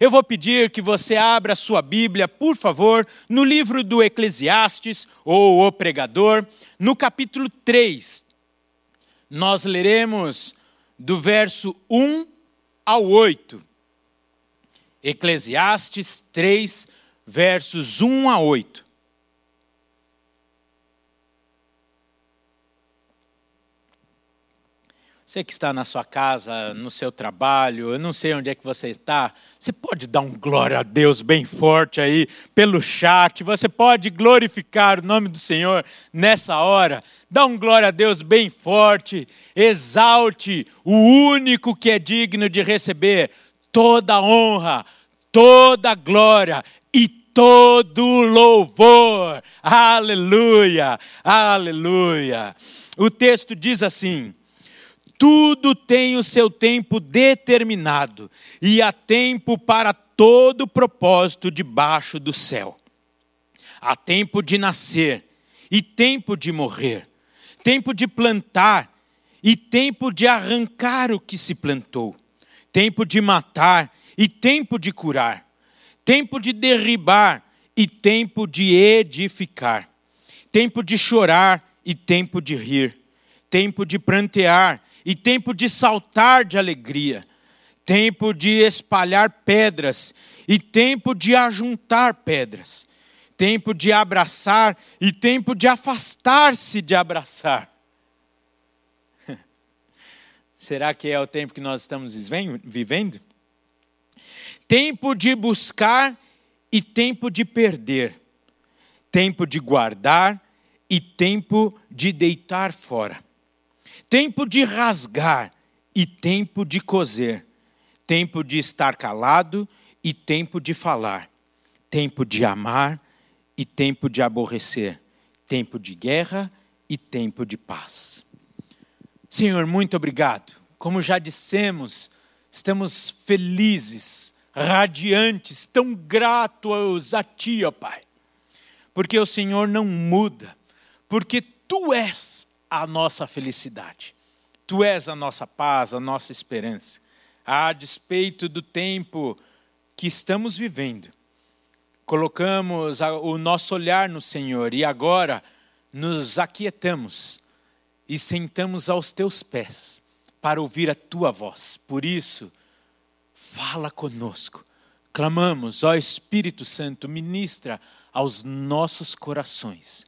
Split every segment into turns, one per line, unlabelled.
Eu vou pedir que você abra sua Bíblia, por favor, no livro do Eclesiastes, ou O Pregador, no capítulo 3. Nós leremos do verso 1 ao 8. Eclesiastes 3, versos 1 a 8. Você que está na sua casa, no seu trabalho, eu não sei onde é que você está, você pode dar um glória a Deus bem forte aí pelo chat, você pode glorificar o nome do Senhor nessa hora, dá um glória a Deus bem forte, exalte o único que é digno de receber toda honra, toda glória e todo louvor. Aleluia, aleluia. O texto diz assim: tudo tem o seu tempo determinado, e há tempo para todo propósito debaixo do céu. Há tempo de nascer e tempo de morrer, tempo de plantar e tempo de arrancar o que se plantou, tempo de matar e tempo de curar, tempo de derribar e tempo de edificar, tempo de chorar e tempo de rir, tempo de prantear e tempo de saltar de alegria, tempo de espalhar pedras e tempo de ajuntar pedras, tempo de abraçar e tempo de afastar-se de abraçar. Será que é o tempo que nós estamos vivendo? Tempo de buscar e tempo de perder, tempo de guardar e tempo de deitar fora tempo de rasgar e tempo de coser, tempo de estar calado e tempo de falar, tempo de amar e tempo de aborrecer, tempo de guerra e tempo de paz. Senhor, muito obrigado. Como já dissemos, estamos felizes, radiantes, tão gratos a Ti, ó Pai, porque o Senhor não muda, porque Tu és a nossa felicidade. Tu és a nossa paz, a nossa esperança. A despeito do tempo que estamos vivendo, colocamos o nosso olhar no Senhor e agora nos aquietamos e sentamos aos teus pés para ouvir a tua voz. Por isso, fala conosco. Clamamos, ó Espírito Santo, ministra aos nossos corações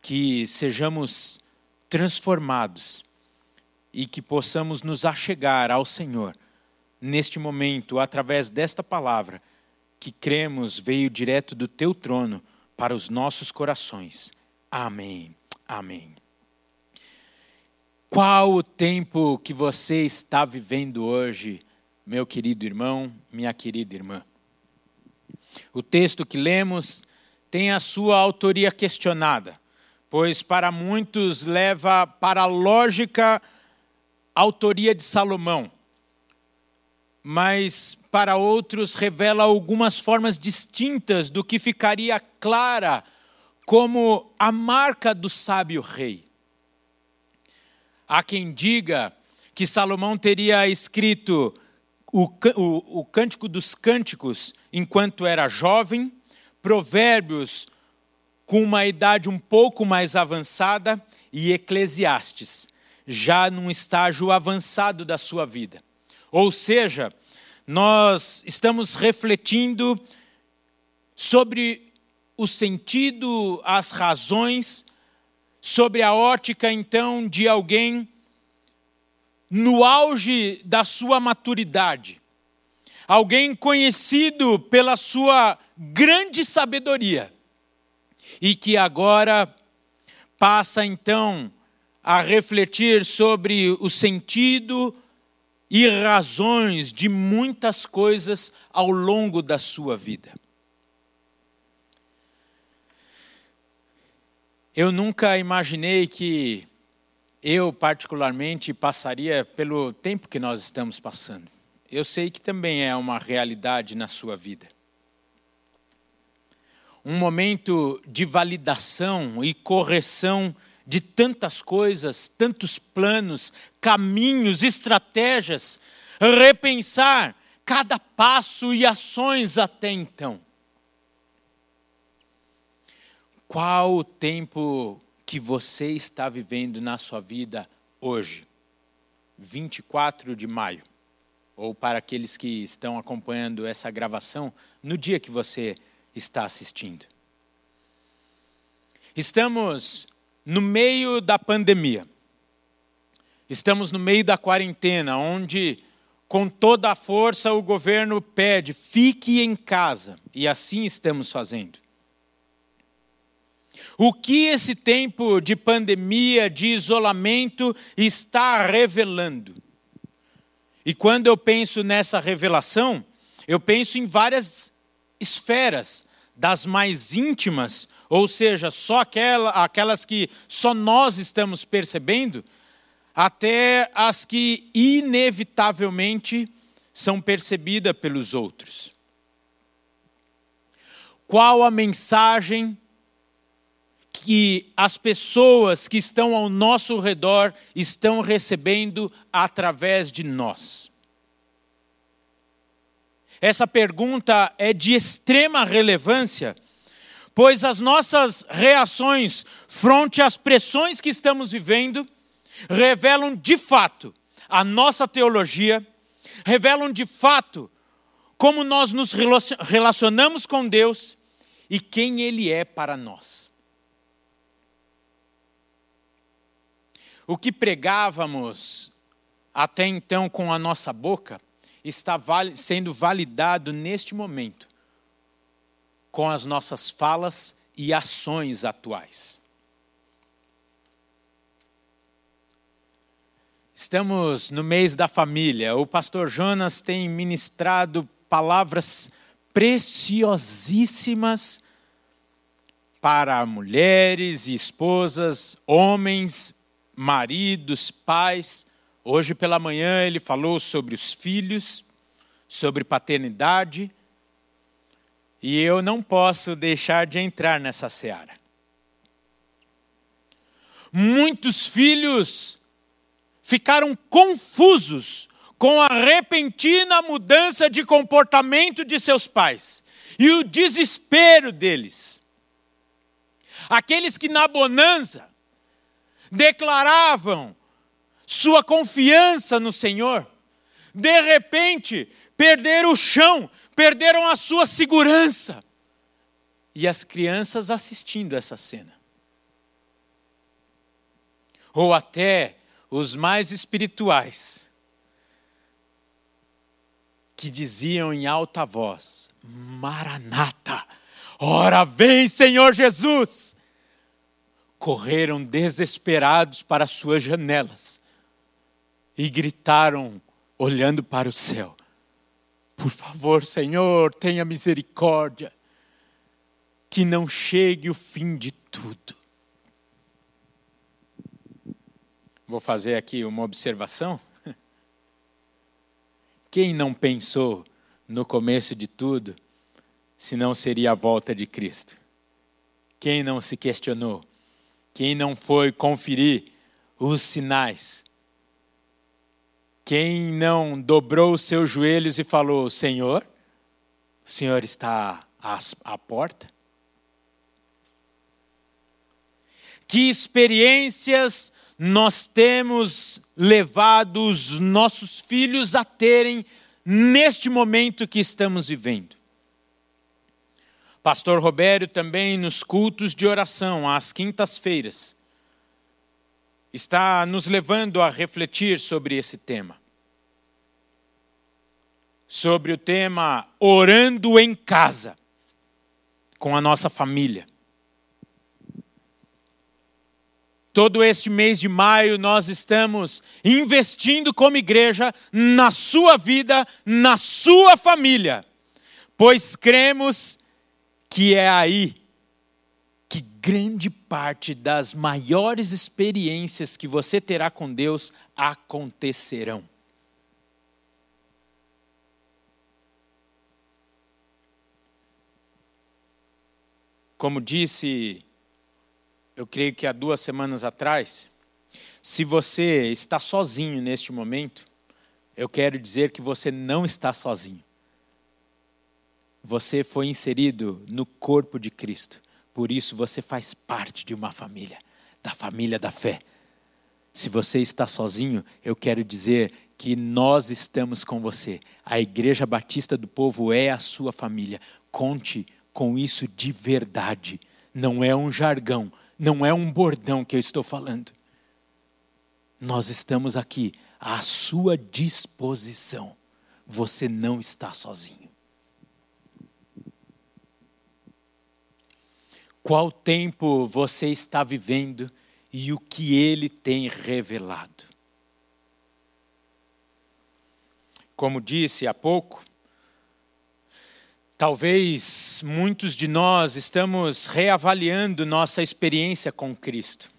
que sejamos transformados e que possamos nos achegar ao Senhor neste momento, através desta palavra que cremos veio direto do teu trono para os nossos corações. Amém. Amém. Qual o tempo que você está vivendo hoje, meu querido irmão, minha querida irmã? O texto que lemos tem a sua autoria questionada pois para muitos leva para a lógica autoria de Salomão, mas para outros revela algumas formas distintas do que ficaria clara como a marca do sábio rei. Há quem diga que Salomão teria escrito o, o, o Cântico dos Cânticos enquanto era jovem, Provérbios com uma idade um pouco mais avançada, e Eclesiastes, já num estágio avançado da sua vida. Ou seja, nós estamos refletindo sobre o sentido, as razões, sobre a ótica então de alguém no auge da sua maturidade. Alguém conhecido pela sua grande sabedoria e que agora passa então a refletir sobre o sentido e razões de muitas coisas ao longo da sua vida. Eu nunca imaginei que eu, particularmente, passaria pelo tempo que nós estamos passando. Eu sei que também é uma realidade na sua vida um momento de validação e correção de tantas coisas, tantos planos, caminhos, estratégias, repensar cada passo e ações até então. Qual o tempo que você está vivendo na sua vida hoje? 24 de maio. Ou para aqueles que estão acompanhando essa gravação, no dia que você está assistindo. Estamos no meio da pandemia. Estamos no meio da quarentena, onde, com toda a força, o governo pede: fique em casa. E assim estamos fazendo. O que esse tempo de pandemia, de isolamento, está revelando? E quando eu penso nessa revelação, eu penso em várias esferas, das mais íntimas, ou seja, só aquela, aquelas que só nós estamos percebendo, até as que inevitavelmente são percebidas pelos outros. Qual a mensagem que as pessoas que estão ao nosso redor estão recebendo através de nós? Essa pergunta é de extrema relevância, pois as nossas reações frente às pressões que estamos vivendo revelam de fato a nossa teologia, revelam de fato como nós nos relacionamos com Deus e quem Ele é para nós. O que pregávamos até então com a nossa boca está sendo validado neste momento com as nossas falas e ações atuais. Estamos no mês da família. O pastor Jonas tem ministrado palavras preciosíssimas para mulheres e esposas, homens maridos, pais. Hoje pela manhã ele falou sobre os filhos, sobre paternidade. E eu não posso deixar de entrar nessa seara. Muitos filhos ficaram confusos com a repentina mudança de comportamento de seus pais e o desespero deles. Aqueles que na bonança declaravam sua confiança no Senhor, de repente perderam o chão, perderam a sua segurança. E as crianças assistindo essa cena. Ou até os mais espirituais, que diziam em alta voz: Maranata, ora vem, Senhor Jesus correram desesperados para suas janelas e gritaram, olhando para o céu: Por favor, Senhor, tenha misericórdia, que não chegue o fim de tudo. Vou fazer aqui uma observação. Quem não pensou no começo de tudo, se não seria a volta de Cristo? Quem não se questionou? Quem não foi conferir os sinais? Quem não dobrou os seus joelhos e falou: Senhor, o Senhor está à porta? Que experiências nós temos levado os nossos filhos a terem neste momento que estamos vivendo? Pastor Robério também nos cultos de oração, às quintas-feiras, está nos levando a refletir sobre esse tema. Sobre o tema orando em casa, com a nossa família. Todo este mês de maio nós estamos investindo como igreja na sua vida, na sua família, pois cremos que é aí que grande parte das maiores experiências que você terá com Deus acontecerão. Como disse, eu creio que há duas semanas atrás, se você está sozinho neste momento, eu quero dizer que você não está sozinho. Você foi inserido no corpo de Cristo, por isso você faz parte de uma família, da família da fé. Se você está sozinho, eu quero dizer que nós estamos com você. A Igreja Batista do Povo é a sua família. Conte com isso de verdade. Não é um jargão, não é um bordão que eu estou falando. Nós estamos aqui à sua disposição. Você não está sozinho. Qual tempo você está vivendo e o que ele tem revelado? Como disse há pouco, talvez muitos de nós estamos reavaliando nossa experiência com Cristo.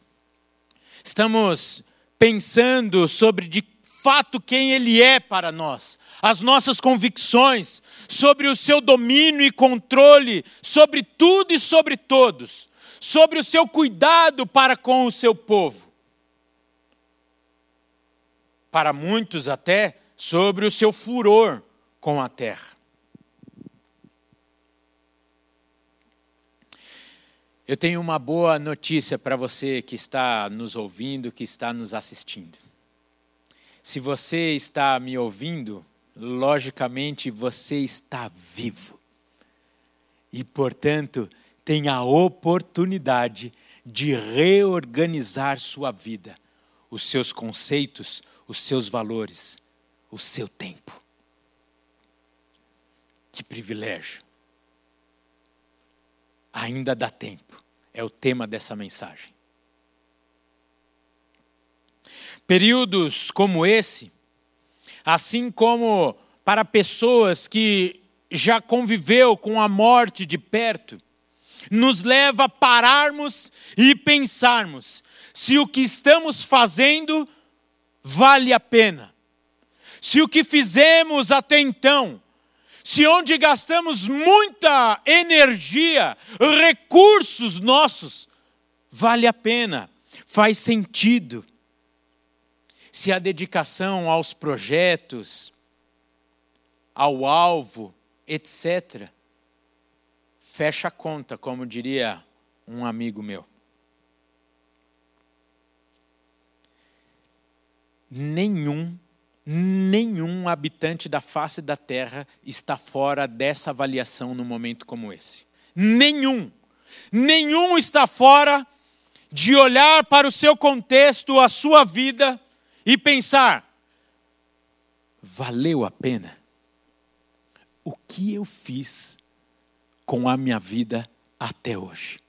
Estamos pensando sobre de fato quem Ele é para nós, as nossas convicções, sobre o seu domínio e controle sobre tudo e sobre todos, sobre o seu cuidado para com o seu povo. Para muitos, até, sobre o seu furor com a terra. Eu tenho uma boa notícia para você que está nos ouvindo, que está nos assistindo. Se você está me ouvindo, logicamente você está vivo. E, portanto, tem a oportunidade de reorganizar sua vida, os seus conceitos, os seus valores, o seu tempo. Que privilégio. Ainda dá tempo. É o tema dessa mensagem. Períodos como esse, assim como para pessoas que já conviveu com a morte de perto, nos leva a pararmos e pensarmos se o que estamos fazendo vale a pena se o que fizemos até então, se onde gastamos muita energia, recursos nossos, vale a pena, faz sentido. Se a dedicação aos projetos, ao alvo, etc., fecha a conta, como diria um amigo meu. Nenhum Nenhum habitante da face da terra está fora dessa avaliação num momento como esse. Nenhum. Nenhum está fora de olhar para o seu contexto, a sua vida e pensar: valeu a pena? O que eu fiz com a minha vida até hoje?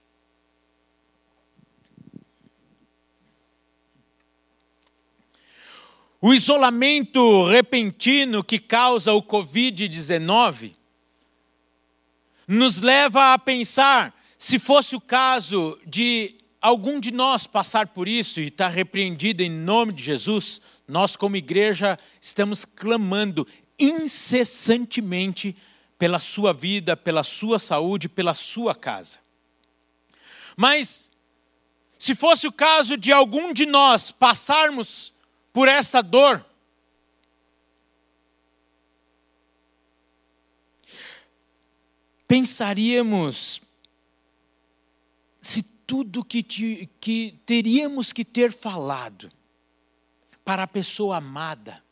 O isolamento repentino que causa o Covid-19 nos leva a pensar se fosse o caso de algum de nós passar por isso e estar repreendido em nome de Jesus, nós, como igreja, estamos clamando incessantemente pela sua vida, pela sua saúde, pela sua casa. Mas, se fosse o caso de algum de nós passarmos por essa dor. Pensaríamos tudo que, te, que teríamos que ter falado para a pessoa amada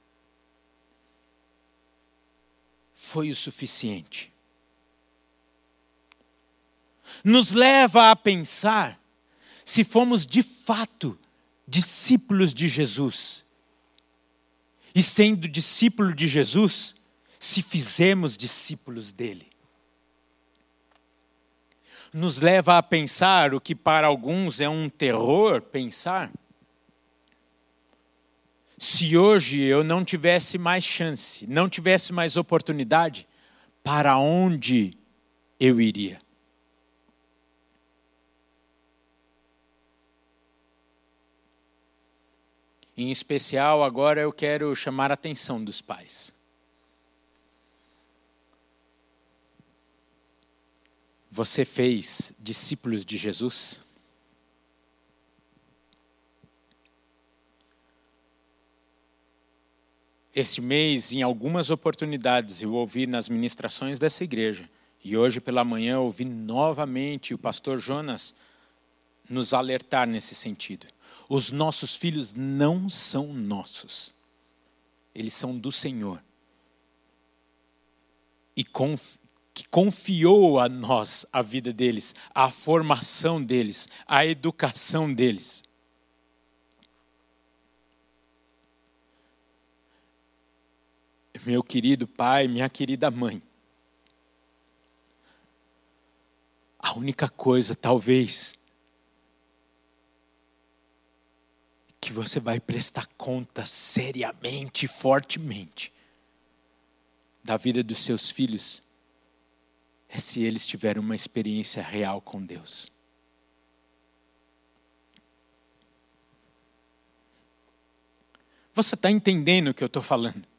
foi o suficiente. Nos leva a pensar se fomos de fato discípulos de Jesus e sendo discípulo de Jesus, se fizemos discípulos dele. Nos leva a pensar o que para alguns é um terror pensar. Se hoje eu não tivesse mais chance, não tivesse mais oportunidade, para onde eu iria? Em especial, agora eu quero chamar a atenção dos pais. Você fez discípulos de Jesus? Este mês, em algumas oportunidades, eu ouvi nas ministrações dessa igreja, e hoje pela manhã ouvi novamente o pastor Jonas nos alertar nesse sentido. Os nossos filhos não são nossos, eles são do Senhor. E que confiou a nós a vida deles, a formação deles, a educação deles. meu querido pai, minha querida mãe. A única coisa, talvez, que você vai prestar conta seriamente, fortemente, da vida dos seus filhos, é se eles tiverem uma experiência real com Deus. Você está entendendo o que eu estou falando?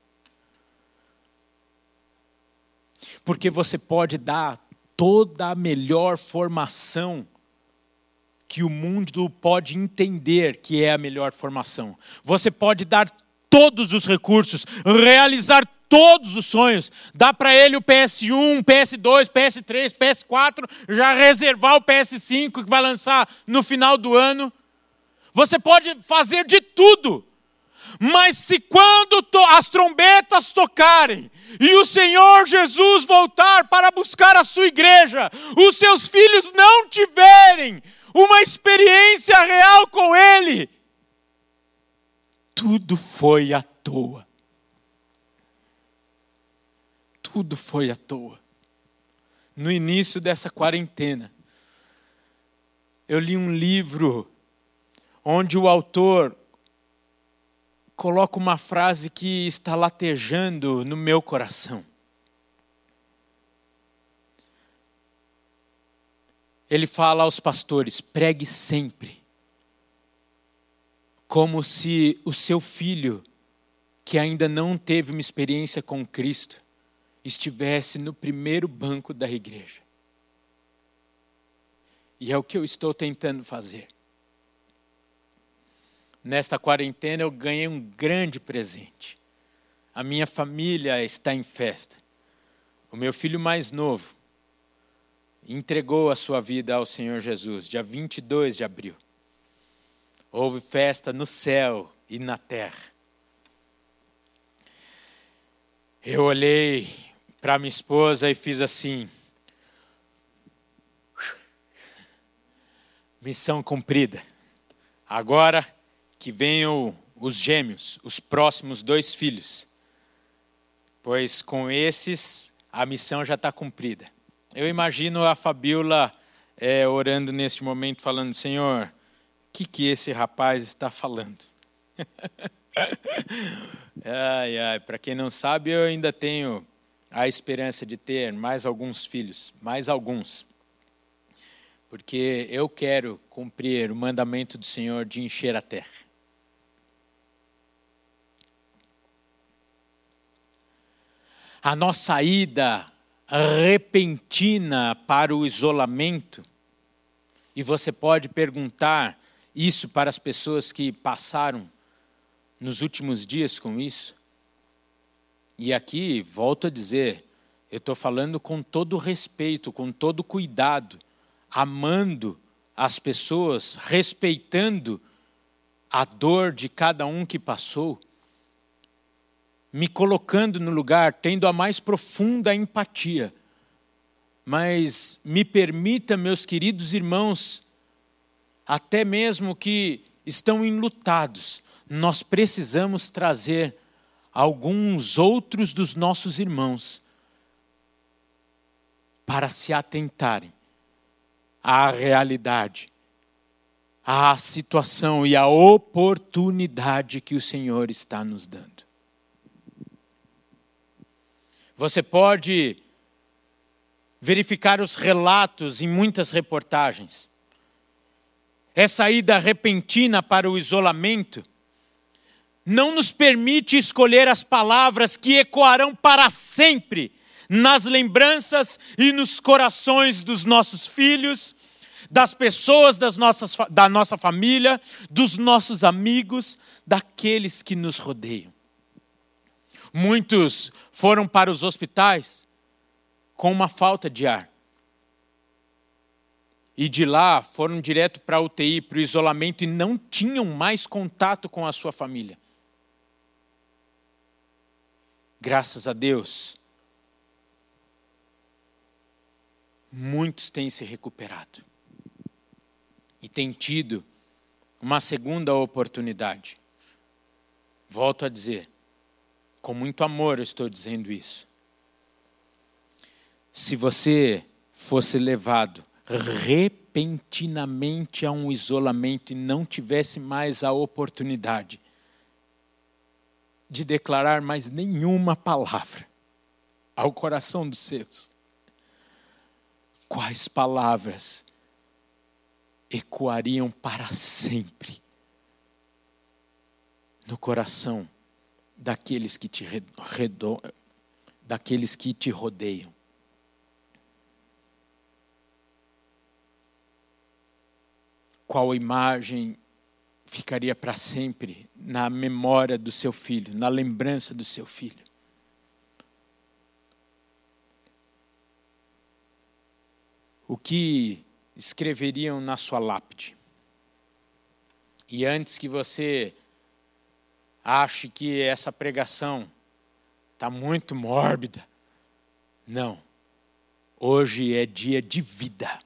porque você pode dar toda a melhor formação que o mundo pode entender que é a melhor formação. Você pode dar todos os recursos, realizar todos os sonhos. Dá para ele o PS1, PS2, PS3, PS4, já reservar o PS5 que vai lançar no final do ano. Você pode fazer de tudo. Mas se quando as trombetas tocarem e o Senhor Jesus voltar para buscar a sua igreja, os seus filhos não tiverem uma experiência real com Ele, tudo foi à toa. Tudo foi à toa. No início dessa quarentena, eu li um livro onde o autor coloco uma frase que está latejando no meu coração. Ele fala aos pastores: pregue sempre, como se o seu filho, que ainda não teve uma experiência com Cristo, estivesse no primeiro banco da igreja. E é o que eu estou tentando fazer. Nesta quarentena eu ganhei um grande presente. A minha família está em festa. O meu filho mais novo entregou a sua vida ao Senhor Jesus, dia 22 de abril. Houve festa no céu e na terra. Eu olhei para minha esposa e fiz assim. Missão cumprida. Agora que venham os gêmeos, os próximos dois filhos, pois com esses a missão já está cumprida. Eu imagino a Fabiola é, orando neste momento, falando: Senhor, o que, que esse rapaz está falando? ai, ai, para quem não sabe, eu ainda tenho a esperança de ter mais alguns filhos, mais alguns. Porque eu quero cumprir o mandamento do Senhor de encher a terra. a nossa ida repentina para o isolamento, e você pode perguntar isso para as pessoas que passaram nos últimos dias com isso. E aqui, volto a dizer, eu estou falando com todo respeito, com todo cuidado, amando as pessoas, respeitando a dor de cada um que passou me colocando no lugar, tendo a mais profunda empatia. Mas me permita, meus queridos irmãos, até mesmo que estão enlutados, nós precisamos trazer alguns outros dos nossos irmãos para se atentarem à realidade, à situação e à oportunidade que o Senhor está nos dando. Você pode verificar os relatos em muitas reportagens. Essa ida repentina para o isolamento não nos permite escolher as palavras que ecoarão para sempre nas lembranças e nos corações dos nossos filhos, das pessoas das nossas, da nossa família, dos nossos amigos, daqueles que nos rodeiam. Muitos foram para os hospitais com uma falta de ar. E de lá foram direto para a UTI, para o isolamento, e não tinham mais contato com a sua família. Graças a Deus, muitos têm se recuperado e têm tido uma segunda oportunidade. Volto a dizer, com muito amor eu estou dizendo isso. Se você fosse levado repentinamente a um isolamento e não tivesse mais a oportunidade de declarar mais nenhuma palavra ao coração dos seus, quais palavras ecoariam para sempre no coração daqueles que te, redo, daqueles que te rodeiam. Qual imagem ficaria para sempre na memória do seu filho, na lembrança do seu filho? O que escreveriam na sua lápide? E antes que você ache que essa pregação está muito mórbida. Não. Hoje é dia de vida,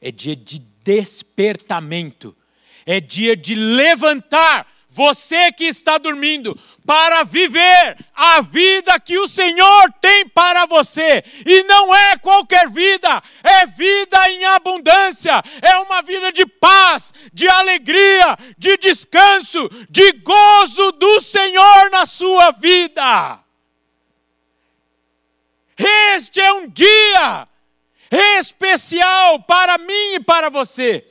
é dia de despertamento, é dia de levantar você que está dormindo, para viver a vida que o Senhor tem para você. E não é qualquer vida, é vida em abundância, é uma vida de paz, de alegria, de descanso, de gozo do Senhor na sua vida. Este é um dia especial para mim e para você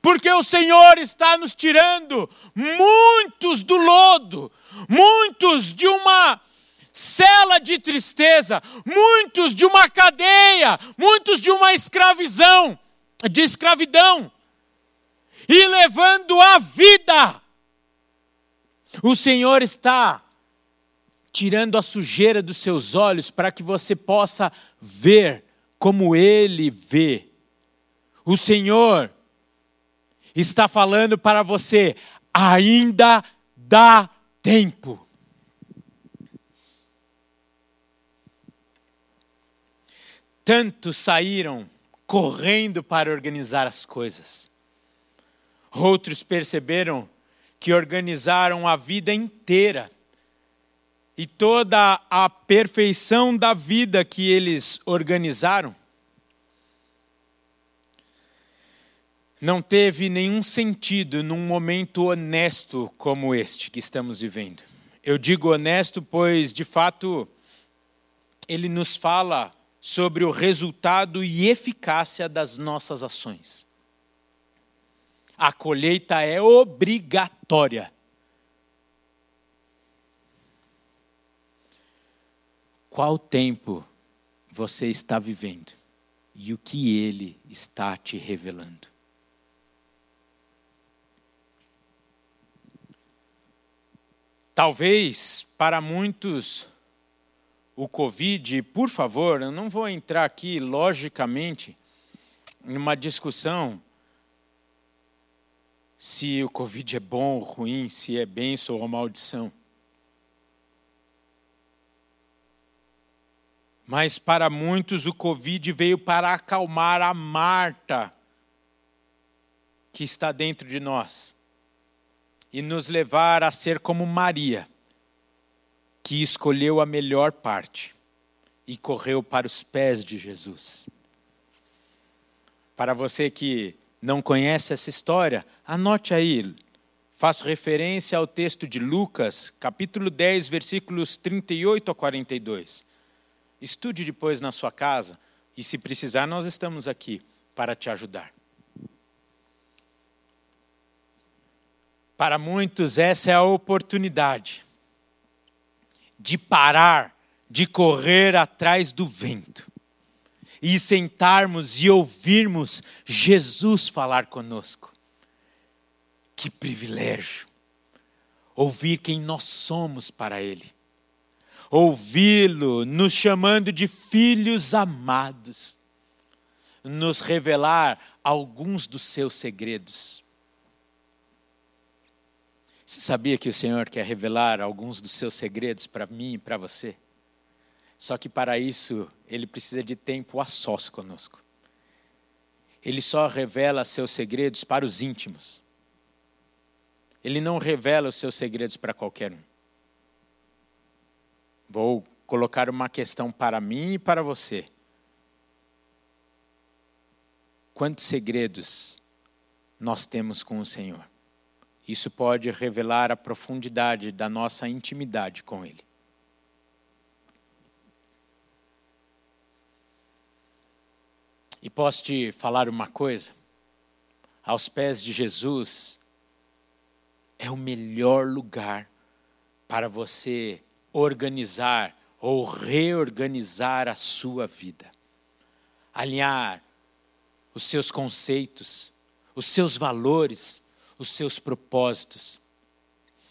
porque o Senhor está nos tirando muitos do lodo, muitos de uma cela de tristeza, muitos de uma cadeia, muitos de uma escravidão, de escravidão, e levando a vida. O Senhor está tirando a sujeira dos seus olhos para que você possa ver como Ele vê. O Senhor está falando para você: ainda dá tempo. Tantos saíram correndo para organizar as coisas. Outros perceberam que organizaram a vida inteira e toda a perfeição da vida que eles organizaram não teve nenhum sentido num momento honesto como este que estamos vivendo. Eu digo honesto, pois, de fato, ele nos fala sobre o resultado e eficácia das nossas ações. A colheita é obrigatória. Qual tempo você está vivendo e o que ele está te revelando? Talvez para muitos o Covid, por favor, eu não vou entrar aqui logicamente numa discussão se o Covid é bom ou ruim, se é bênção ou maldição. Mas para muitos o Covid veio para acalmar a Marta que está dentro de nós e nos levar a ser como Maria, que escolheu a melhor parte e correu para os pés de Jesus. Para você que não conhece essa história, anote aí. Faço referência ao texto de Lucas, capítulo 10, versículos 38 a 42. Estude depois na sua casa e, se precisar, nós estamos aqui para te ajudar. Para muitos, essa é a oportunidade de parar, de correr atrás do vento e sentarmos e ouvirmos Jesus falar conosco. Que privilégio! Ouvir quem nós somos para Ele. ouvi-lo nos chamando de filhos amados, nos revelar alguns dos seus segredos. Você sabia que o Senhor quer revelar alguns dos seus segredos para mim e para você? Só que para isso ele precisa de tempo a sós conosco. Ele só revela seus segredos para os íntimos. Ele não revela os seus segredos para qualquer um. Vou colocar uma questão para mim e para você. Quantos segredos nós temos com o Senhor? Isso pode revelar a profundidade da nossa intimidade com Ele. E posso te falar uma coisa? Aos pés de Jesus é o melhor lugar para você organizar ou reorganizar a sua vida. Alinhar os seus conceitos, os seus valores, os seus propósitos,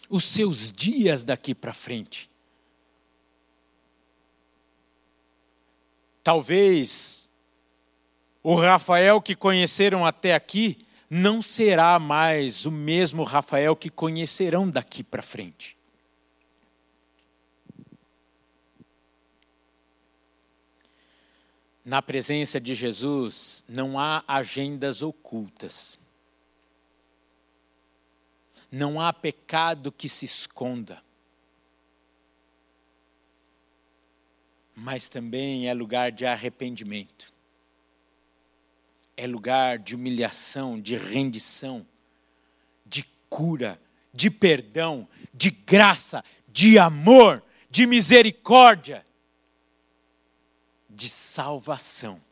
os seus dias daqui para frente. Talvez o Rafael que conheceram até aqui não será mais o mesmo Rafael que conhecerão daqui para frente. Na presença de Jesus não há agendas ocultas. Não há pecado que se esconda. Mas também é lugar de arrependimento. É lugar de humilhação, de rendição, de cura, de perdão, de graça, de amor, de misericórdia de salvação.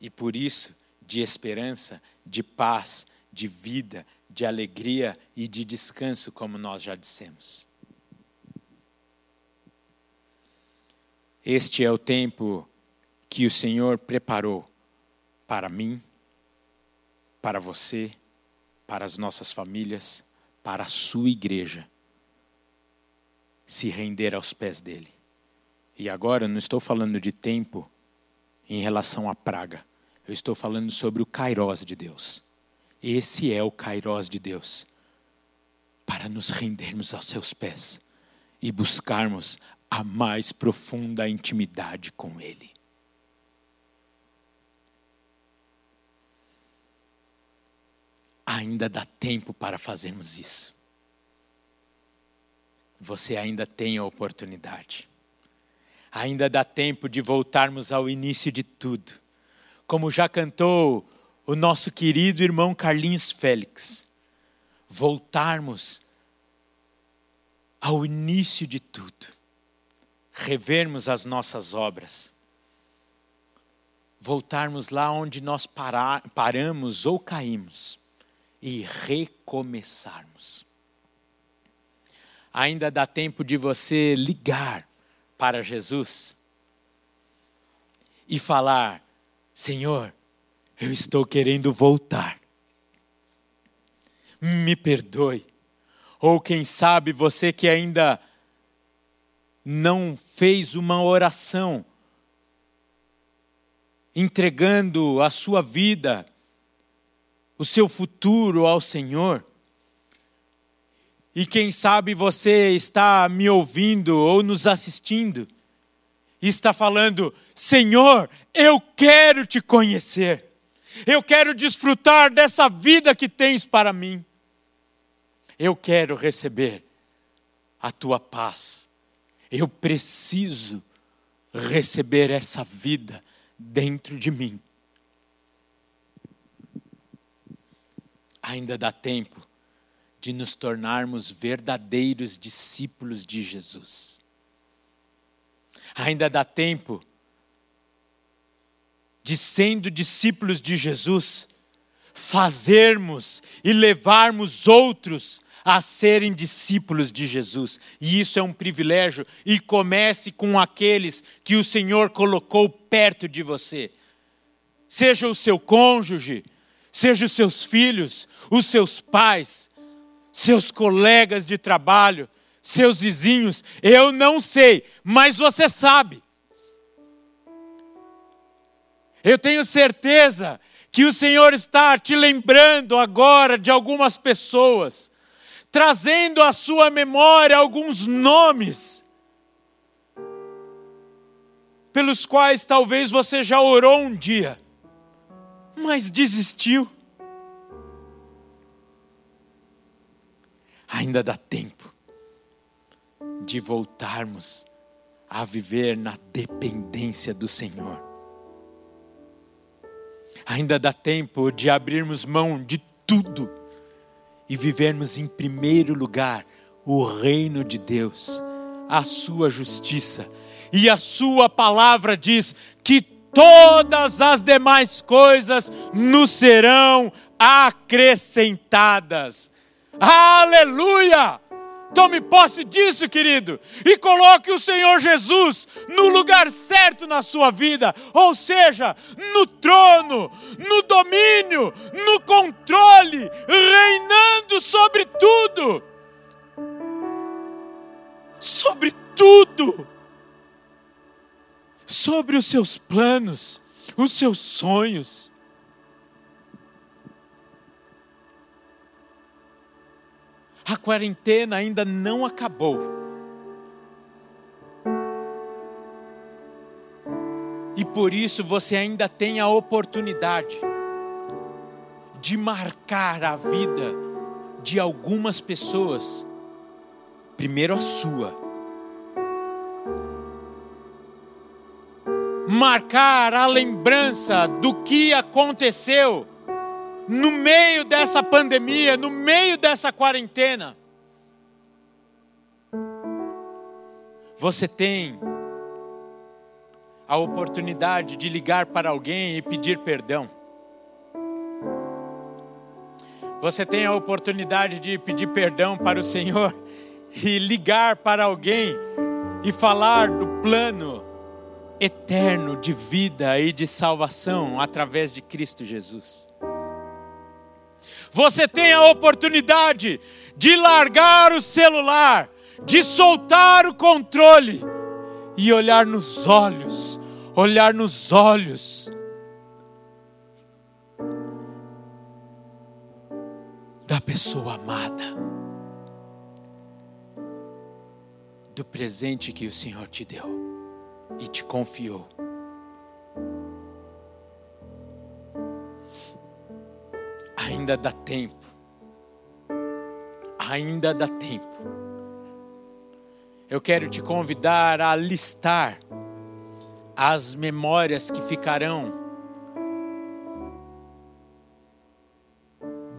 E por isso, de esperança, de paz, de vida, de alegria e de descanso, como nós já dissemos. Este é o tempo que o Senhor preparou para mim, para você, para as nossas famílias, para a sua igreja, se render aos pés dele. E agora eu não estou falando de tempo em relação à praga. Eu estou falando sobre o kairós de Deus. Esse é o kairós de Deus. Para nos rendermos aos seus pés e buscarmos a mais profunda intimidade com Ele. Ainda dá tempo para fazermos isso. Você ainda tem a oportunidade ainda dá tempo de voltarmos ao início de tudo. Como já cantou o nosso querido irmão Carlinhos Félix, voltarmos ao início de tudo, revermos as nossas obras, voltarmos lá onde nós parar, paramos ou caímos e recomeçarmos. Ainda dá tempo de você ligar para Jesus e falar: Senhor, eu estou querendo voltar. Me perdoe. Ou quem sabe você que ainda não fez uma oração entregando a sua vida, o seu futuro ao Senhor. E quem sabe você está me ouvindo ou nos assistindo e está falando: Senhor, eu quero te conhecer, eu quero desfrutar dessa vida que tens para mim, eu quero receber a tua paz, eu preciso receber essa vida dentro de mim. Ainda dá tempo de nos tornarmos verdadeiros discípulos de Jesus. Ainda dá tempo de, sendo discípulos de Jesus, fazermos e levarmos outros a serem discípulos de Jesus. E isso é um privilégio. E comece com aqueles que o Senhor colocou perto de você. Seja o seu cônjuge, seja os seus filhos, os seus pais, seus colegas de trabalho, seus vizinhos, eu não sei, mas você sabe. Eu tenho certeza que o Senhor está te lembrando agora de algumas pessoas, trazendo à sua memória alguns nomes, pelos quais talvez você já orou um dia, mas desistiu. Ainda dá tempo de voltarmos a viver na dependência do Senhor ainda dá tempo de abrirmos mão de tudo e vivermos em primeiro lugar o reino de Deus, a sua justiça. E a sua palavra diz que todas as demais coisas nos serão acrescentadas. Aleluia! Tome posse disso, querido, e coloque o Senhor Jesus no lugar certo na sua vida, ou seja, no trono, no domínio, no controle, reinando sobre tudo. Sobre tudo. Sobre os seus planos, os seus sonhos A quarentena ainda não acabou. E por isso você ainda tem a oportunidade de marcar a vida de algumas pessoas, primeiro a sua. Marcar a lembrança do que aconteceu no meio dessa pandemia, no meio dessa quarentena, você tem a oportunidade de ligar para alguém e pedir perdão. Você tem a oportunidade de pedir perdão para o Senhor e ligar para alguém e falar do plano eterno de vida e de salvação através de Cristo Jesus. Você tem a oportunidade de largar o celular, de soltar o controle e olhar nos olhos, olhar nos olhos da pessoa amada, do presente que o Senhor te deu e te confiou. Ainda dá tempo. Ainda dá tempo. Eu quero te convidar a listar as memórias que ficarão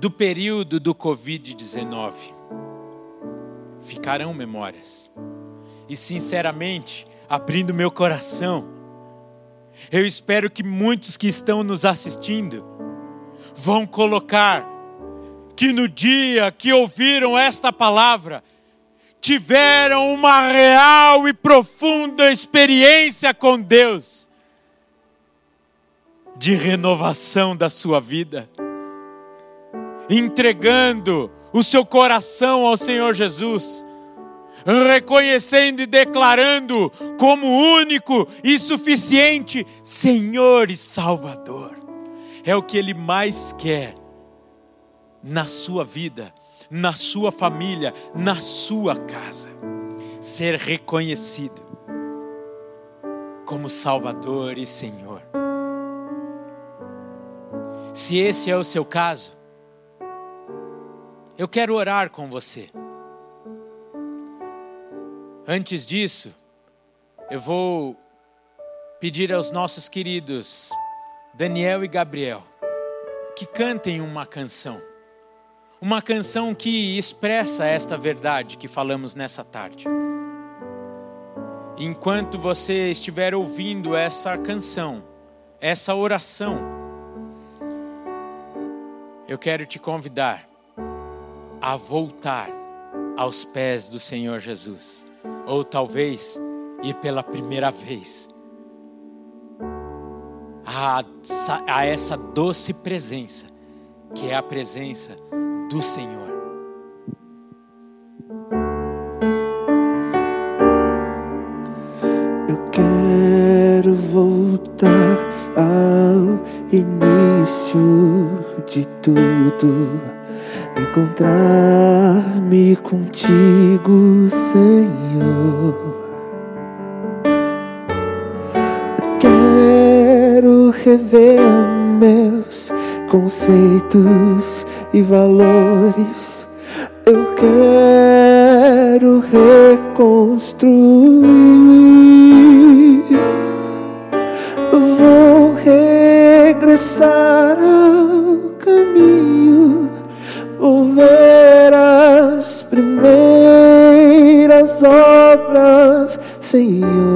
do período do Covid-19. Ficarão memórias. E sinceramente, abrindo meu coração, eu espero que muitos que estão nos assistindo vão colocar que no dia que ouviram esta palavra, tiveram uma real e profunda experiência com Deus, de renovação da sua vida, entregando o seu coração ao Senhor Jesus, reconhecendo e declarando como único e suficiente Senhor e Salvador é o que Ele mais quer na sua vida, na sua família, na sua casa. Ser reconhecido como Salvador e Senhor. Se esse é o seu caso, eu quero orar com você. Antes disso, eu vou pedir aos nossos queridos Daniel e Gabriel, que cantem uma canção. Uma canção que expressa esta verdade que falamos nessa tarde. Enquanto você estiver ouvindo essa canção, essa oração, eu quero te convidar a voltar aos pés do Senhor Jesus, ou talvez ir pela primeira vez a, a essa doce presença, que é a presença do Senhor.
Eu quero voltar ao início de tudo, encontrar-me contigo, Senhor. Rever meus conceitos e valores. Eu quero reconstruir. Vou regressar ao caminho, vou ver as primeiras obras, Senhor.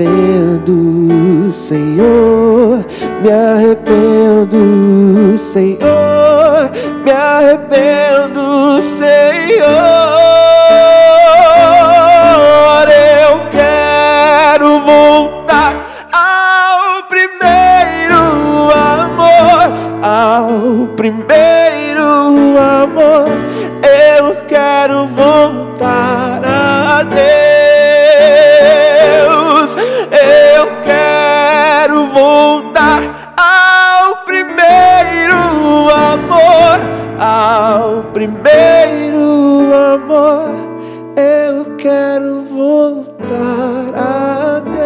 Arrependo, Senhor, me arrependo, Senhor, ao primeiro amor. Eu quero voltar a Deus.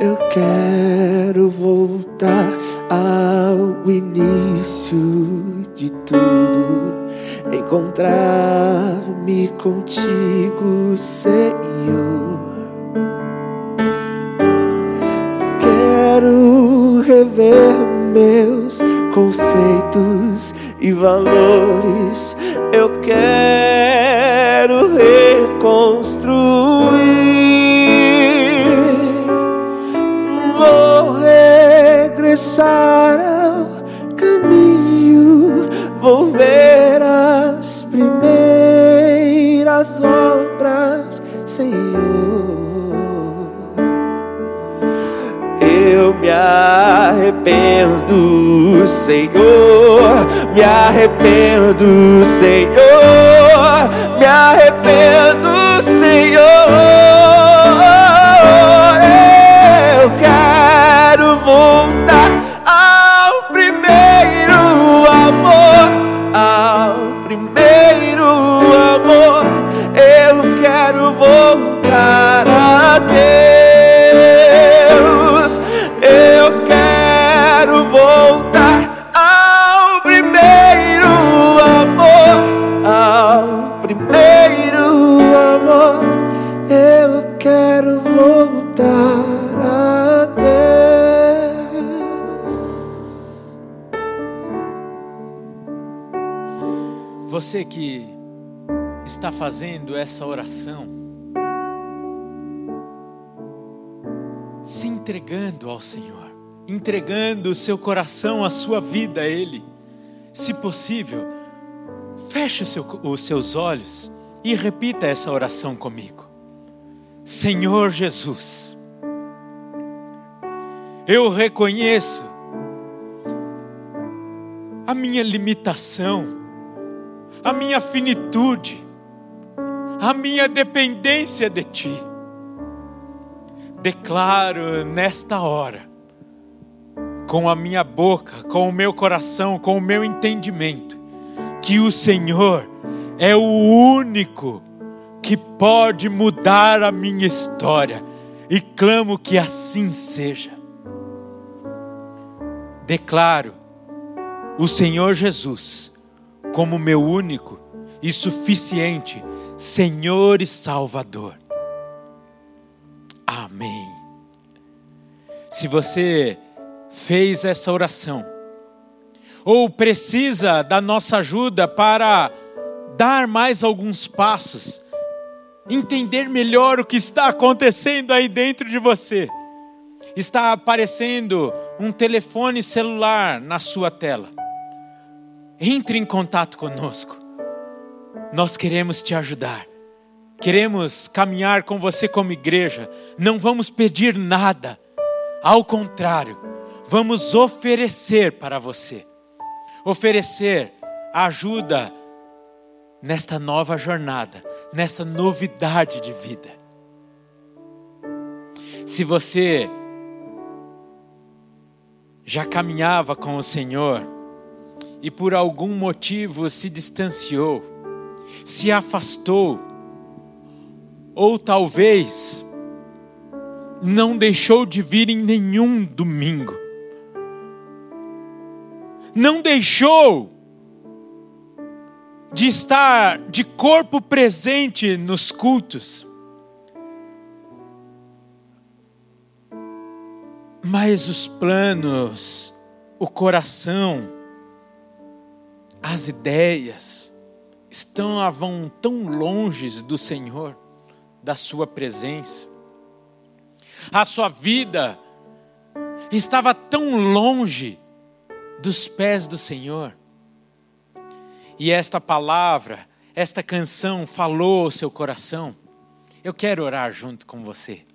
Eu quero voltar ao início de tudo, encontrar-me contigo, Senhor. Rever meus conceitos e valores. Eu quero reconstruir. Vou regressar ao caminho, vou ver as primeiras obras, arrependo, Senhor, me arrependo, Senhor, me arrependo, Senhor.
Você que está fazendo essa oração, se entregando ao Senhor, entregando o seu coração, a sua vida a Ele, se possível, feche seu- os seus olhos e repita essa oração comigo. Senhor Jesus, eu reconheço a minha limitação, a minha finitude, a minha dependência de Ti. Declaro nesta hora, com a minha boca, com o meu coração, com o meu entendimento, que o Senhor é o único que pode mudar a minha história, e clamo que assim seja. Declaro o Senhor Jesus como meu único e suficiente Senhor e Salvador. Amém. Se você fez essa oração, ou precisa da nossa ajuda para dar mais alguns passos, entender melhor o que está acontecendo aí dentro de você, está aparecendo um telefone celular na sua tela. Entre em contato conosco. Nós queremos te ajudar. Queremos caminhar com você como igreja. Não vamos pedir nada. Ao contrário, vamos oferecer para você. oferecer ajuda nesta nova jornada, nessa novidade de vida. Se você já caminhava com o Senhor e por algum motivo se distanciou, se afastou, ou talvez não deixou de vir em nenhum domingo, não deixou de estar de corpo presente nos cultos. Mas os planos, o coração, as ideias estavam tão longe do Senhor, da Sua presença. A sua vida estava tão longe dos pés do Senhor. E esta palavra, esta canção falou ao seu coração. Eu quero orar junto com você.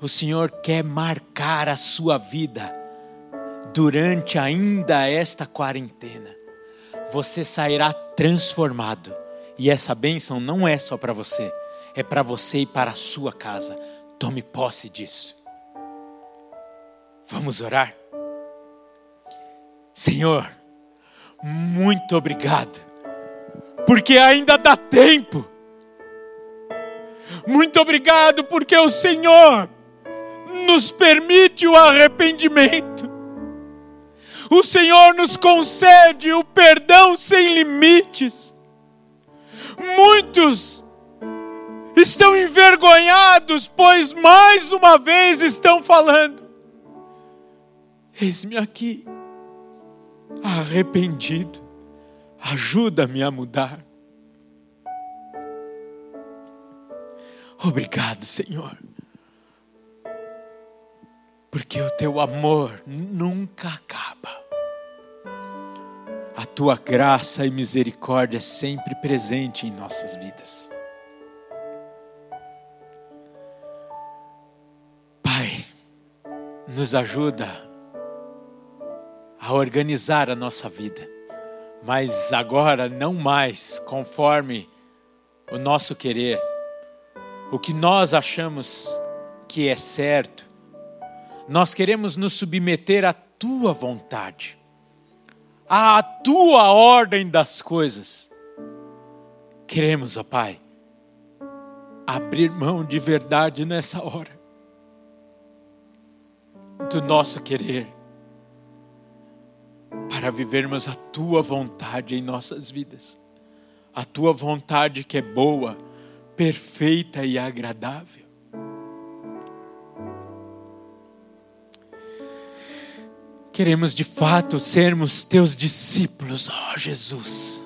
O Senhor quer marcar a sua vida durante ainda esta quarentena. Você sairá transformado. E essa bênção não é só para você, é para você e para a sua casa. Tome posse disso. Vamos orar? Senhor, muito obrigado, porque ainda dá tempo. Muito obrigado, porque o Senhor nos permite o arrependimento. O Senhor nos concede o perdão sem limites. Muitos estão envergonhados, pois mais uma vez estão falando: Eis-me aqui, arrependido, ajuda-me a mudar. Obrigado, Senhor, porque o teu amor nunca acaba. A tua graça e misericórdia é sempre presente em nossas vidas. Pai, nos ajuda a organizar a nossa vida, mas agora não mais conforme o nosso querer, o que nós achamos que é certo. Nós queremos nos submeter à tua vontade à tua ordem das coisas. Queremos, ó Pai, abrir mão de verdade nessa hora, do nosso querer, para vivermos a tua vontade em nossas vidas, a tua vontade que é boa, perfeita e agradável. Queremos de fato sermos teus discípulos, ó oh, Jesus.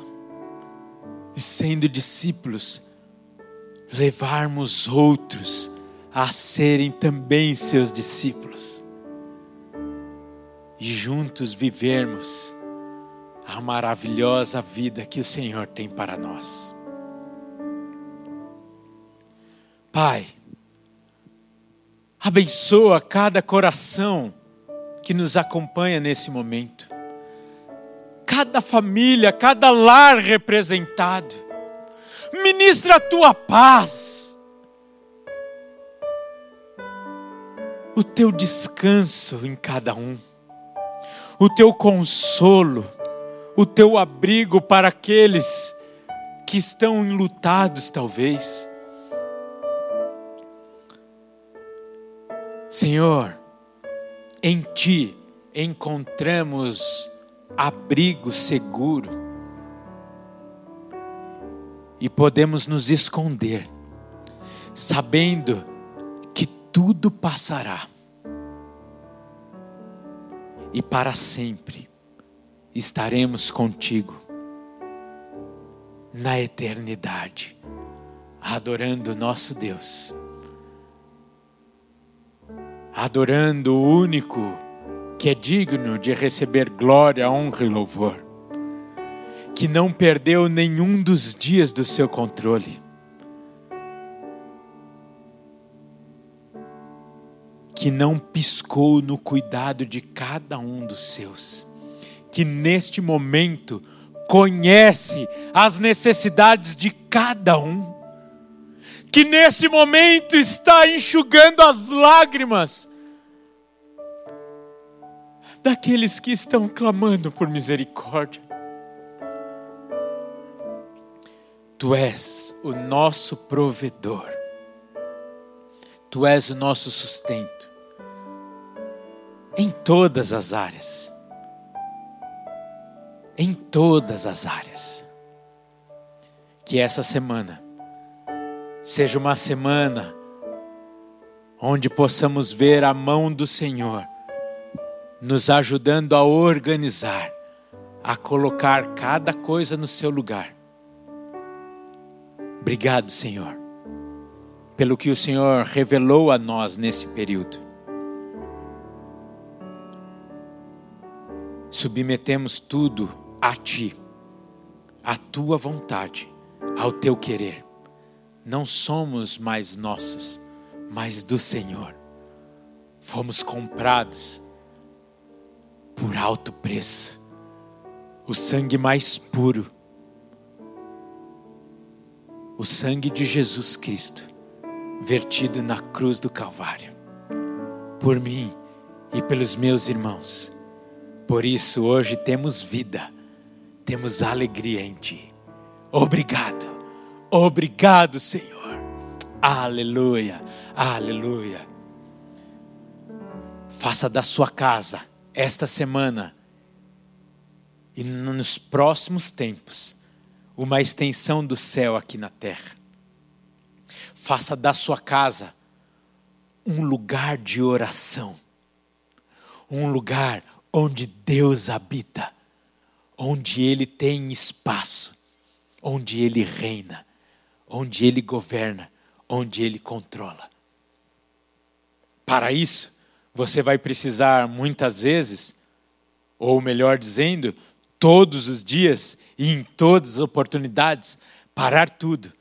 E sendo discípulos, levarmos outros a serem também seus discípulos. E juntos vivermos a maravilhosa vida que o Senhor tem para nós. Pai, abençoa cada coração que nos acompanha nesse momento. Cada família, cada lar representado. Ministra a tua paz. O teu descanso em cada um. O teu consolo, o teu abrigo para aqueles que estão enlutados, talvez. Senhor, em Ti encontramos abrigo seguro e podemos nos esconder, sabendo que tudo passará e para sempre estaremos contigo na eternidade, adorando nosso Deus adorando o único que é digno de receber glória, honra e louvor, que não perdeu nenhum dos dias do seu controle, que não piscou no cuidado de cada um dos seus, que neste momento conhece as necessidades de cada um, que nesse momento está enxugando as lágrimas daqueles que estão clamando por misericórdia. Tu és o nosso provedor, Tu és o nosso sustento, em todas as áreas em todas as áreas. Que essa semana seja uma semana onde possamos ver a mão do Senhor nos ajudando a organizar, a colocar cada coisa no seu lugar. Obrigado, Senhor, pelo que o Senhor revelou a nós nesse período. Submetemos tudo a ti, a tua vontade, ao teu querer. Não somos mais nossos, mas do Senhor. Fomos comprados por alto preço, o sangue mais puro, o sangue de Jesus Cristo, vertido na cruz do Calvário, por mim e pelos meus irmãos. Por isso hoje temos vida temos alegria em Ti. Obrigado, obrigado, Senhor. Aleluia, aleluia. Faça da sua casa esta semana e nos próximos tempos uma extensão do céu aqui na terra. Faça da sua casa um lugar de oração, um lugar onde Deus habita onde Ele tem espaço, onde Ele reina, onde Ele governa, onde Ele controla. Para isso, você vai precisar muitas vezes, ou melhor dizendo, todos os dias e em todas as oportunidades, parar tudo,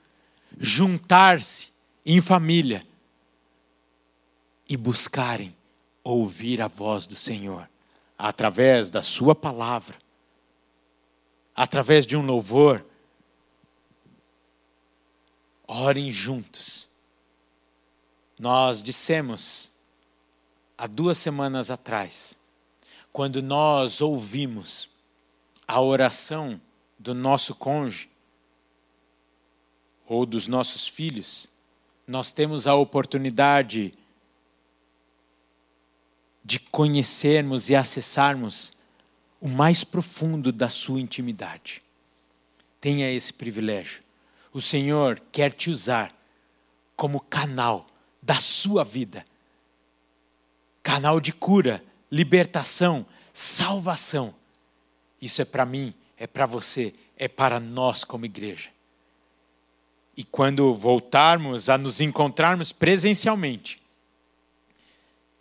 juntar-se em família e buscarem ouvir a voz do Senhor através da Sua palavra através de um louvor, orem juntos. Nós dissemos há duas semanas atrás, quando nós ouvimos a oração do nosso cônjuge ou dos nossos filhos, nós temos a oportunidade de conhecermos e acessarmos o mais profundo da sua intimidade. Tenha esse privilégio. O Senhor quer te usar como canal da sua vida canal de cura, libertação, salvação. Isso é para mim, é para você, é para nós como igreja. E quando voltarmos a nos encontrarmos presencialmente,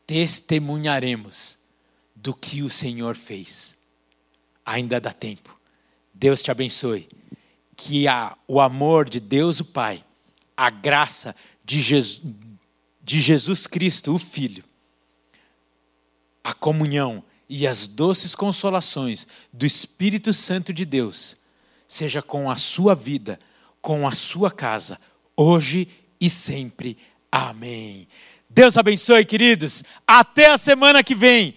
testemunharemos do que o Senhor fez ainda dá tempo. Deus te abençoe. Que o amor de Deus o Pai, a graça de Jesus, de Jesus Cristo, o Filho, a comunhão e as doces consolações do Espírito Santo de Deus, seja com a sua vida, com a sua casa, hoje e sempre. Amém. Deus abençoe, queridos. Até a semana que vem.